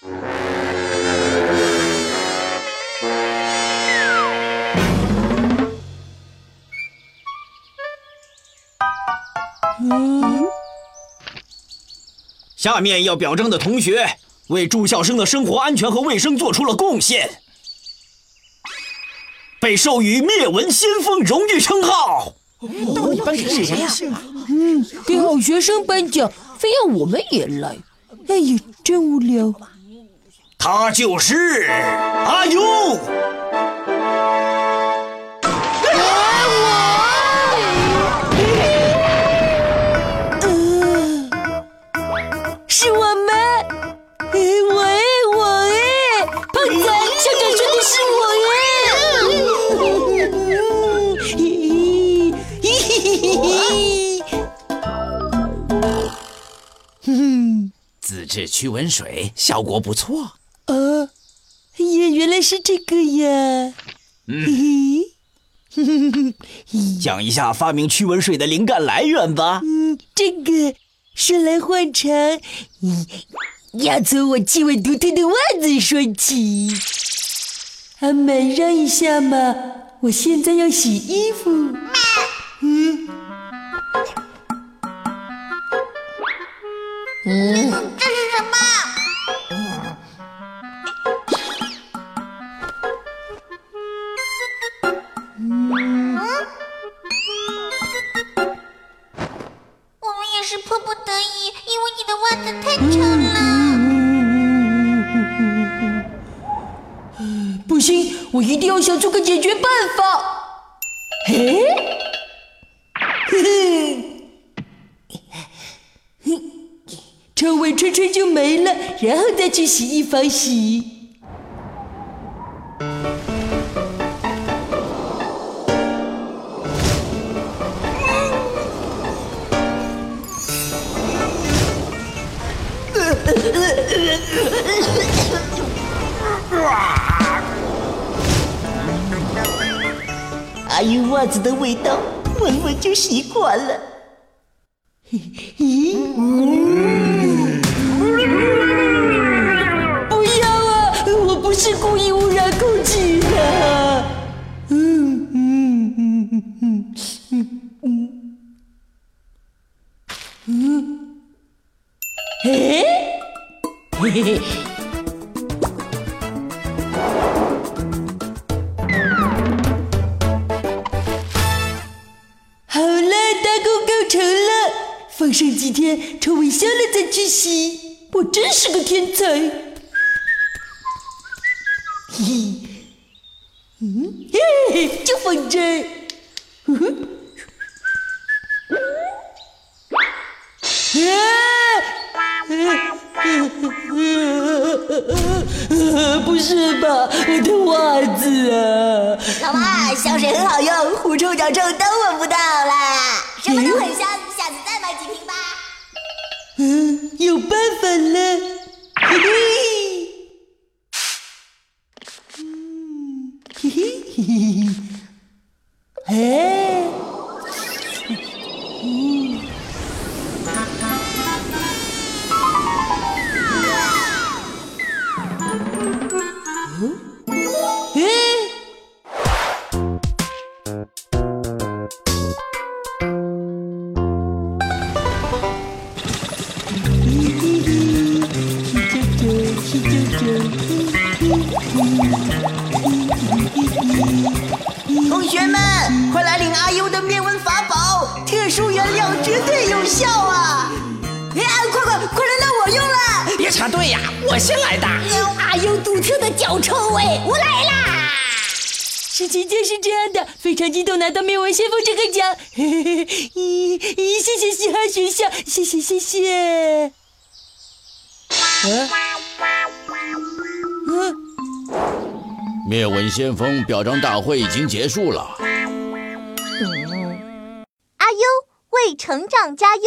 下面要表彰的同学为住校生的生活安全和卫生做出了贡献，被授予灭蚊先锋荣誉称号。到底颁给谁呀？嗯，给好学生颁奖，非要我们也来，哎呀，真无聊。他就是阿优。是我们，我哎，我哎，胖仔，校长说的是我哎。自制驱蚊水效果不错。哦，也，原来是这个呀。嗯。讲一下发明驱蚊水的灵感来源吧。嗯，这个。说来话长，要从我气味独特的袜子说起。阿满，让一下嘛，我现在要洗衣服。嗯。嗯，我一定要想出个解决办法。嘿，臭味吹吹就没了，然后再去洗衣房洗。阿优袜子的味道，闻闻就习惯了。咦？不要啊！我不是故意污染空气的。嗯嗯嗯嗯嗯嗯。哎？嘿嘿嘿。上几天，臭味消了再去洗。我真是个天才。嘿，嗯，嘿，就放这儿。不是吧，我的袜子啊！老妈，香水很好用，狐臭脚臭都闻不到啦，什么都很香。嗯，有办法了，嘿嘿，嗯，嘿嘿嘿嘿，嘿，同学们，快来领阿优的灭蚊法宝！特殊原料绝对有效啊！哎，快快快轮到我用了！别插队呀，我先来的。阿优独特的脚臭味，我来啦！事情就是这样的，非常激动拿到灭蚊先锋这个奖。咦咦，谢谢嘻哈学校，谢谢谢谢。嗯。灭蚊先锋表彰大会已经结束了。阿优为成长加油。